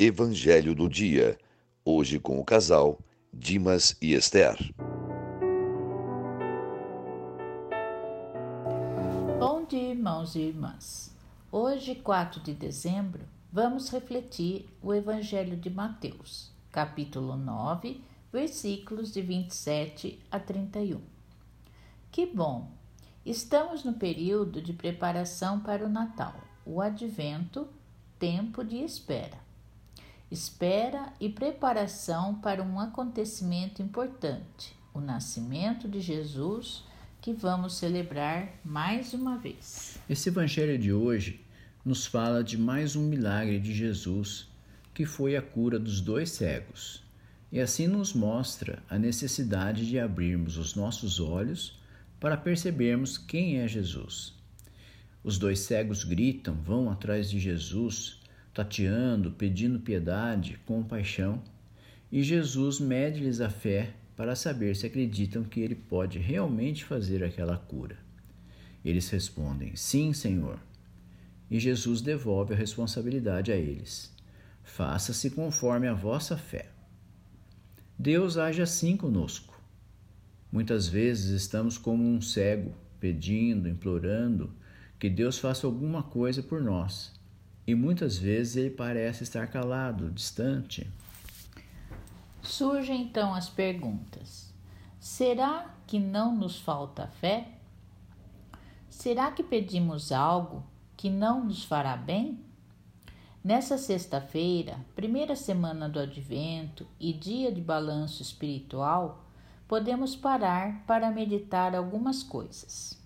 Evangelho do Dia. Hoje com o casal Dimas e Esther. Bom dia, irmãos e irmãs. Hoje, 4 de dezembro, vamos refletir o Evangelho de Mateus, capítulo 9, versículos de 27 a 31. Que bom! Estamos no período de preparação para o Natal, o Advento, tempo de espera espera e preparação para um acontecimento importante, o nascimento de Jesus, que vamos celebrar mais uma vez. Esse evangelho de hoje nos fala de mais um milagre de Jesus, que foi a cura dos dois cegos. E assim nos mostra a necessidade de abrirmos os nossos olhos para percebermos quem é Jesus. Os dois cegos gritam, vão atrás de Jesus tateando, pedindo piedade, compaixão, e Jesus mede-lhes a fé para saber se acreditam que ele pode realmente fazer aquela cura. Eles respondem: Sim, Senhor. E Jesus devolve a responsabilidade a eles: Faça-se conforme a vossa fé. Deus age assim conosco. Muitas vezes estamos como um cego, pedindo, implorando que Deus faça alguma coisa por nós e muitas vezes ele parece estar calado, distante. Surgem então as perguntas: será que não nos falta fé? Será que pedimos algo que não nos fará bem? Nessa sexta-feira, primeira semana do Advento e dia de balanço espiritual, podemos parar para meditar algumas coisas.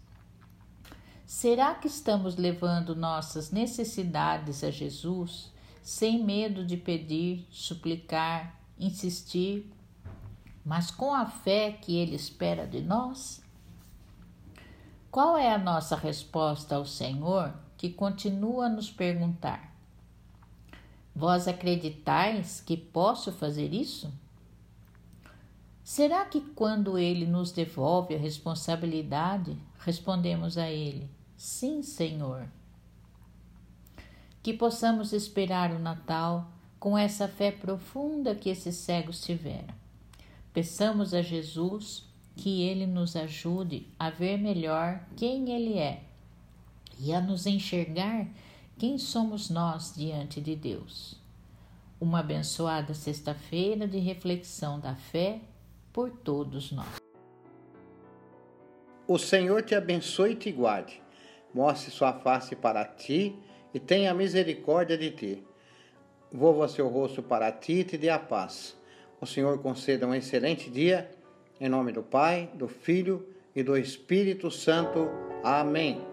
Será que estamos levando nossas necessidades a Jesus sem medo de pedir, suplicar, insistir, mas com a fé que Ele espera de nós? Qual é a nossa resposta ao Senhor que continua a nos perguntar: Vós acreditais que posso fazer isso? Será que quando Ele nos devolve a responsabilidade, respondemos a Ele: Sim, Senhor. Que possamos esperar o Natal com essa fé profunda que esses cegos tiveram. Peçamos a Jesus que ele nos ajude a ver melhor quem ele é e a nos enxergar quem somos nós diante de Deus. Uma abençoada sexta-feira de reflexão da fé por todos nós. O Senhor te abençoe e te guarde mostre sua face para ti e tenha misericórdia de ti. Volva seu rosto para ti e te dê a paz. O Senhor conceda um excelente dia, em nome do Pai, do Filho e do Espírito Santo. Amém.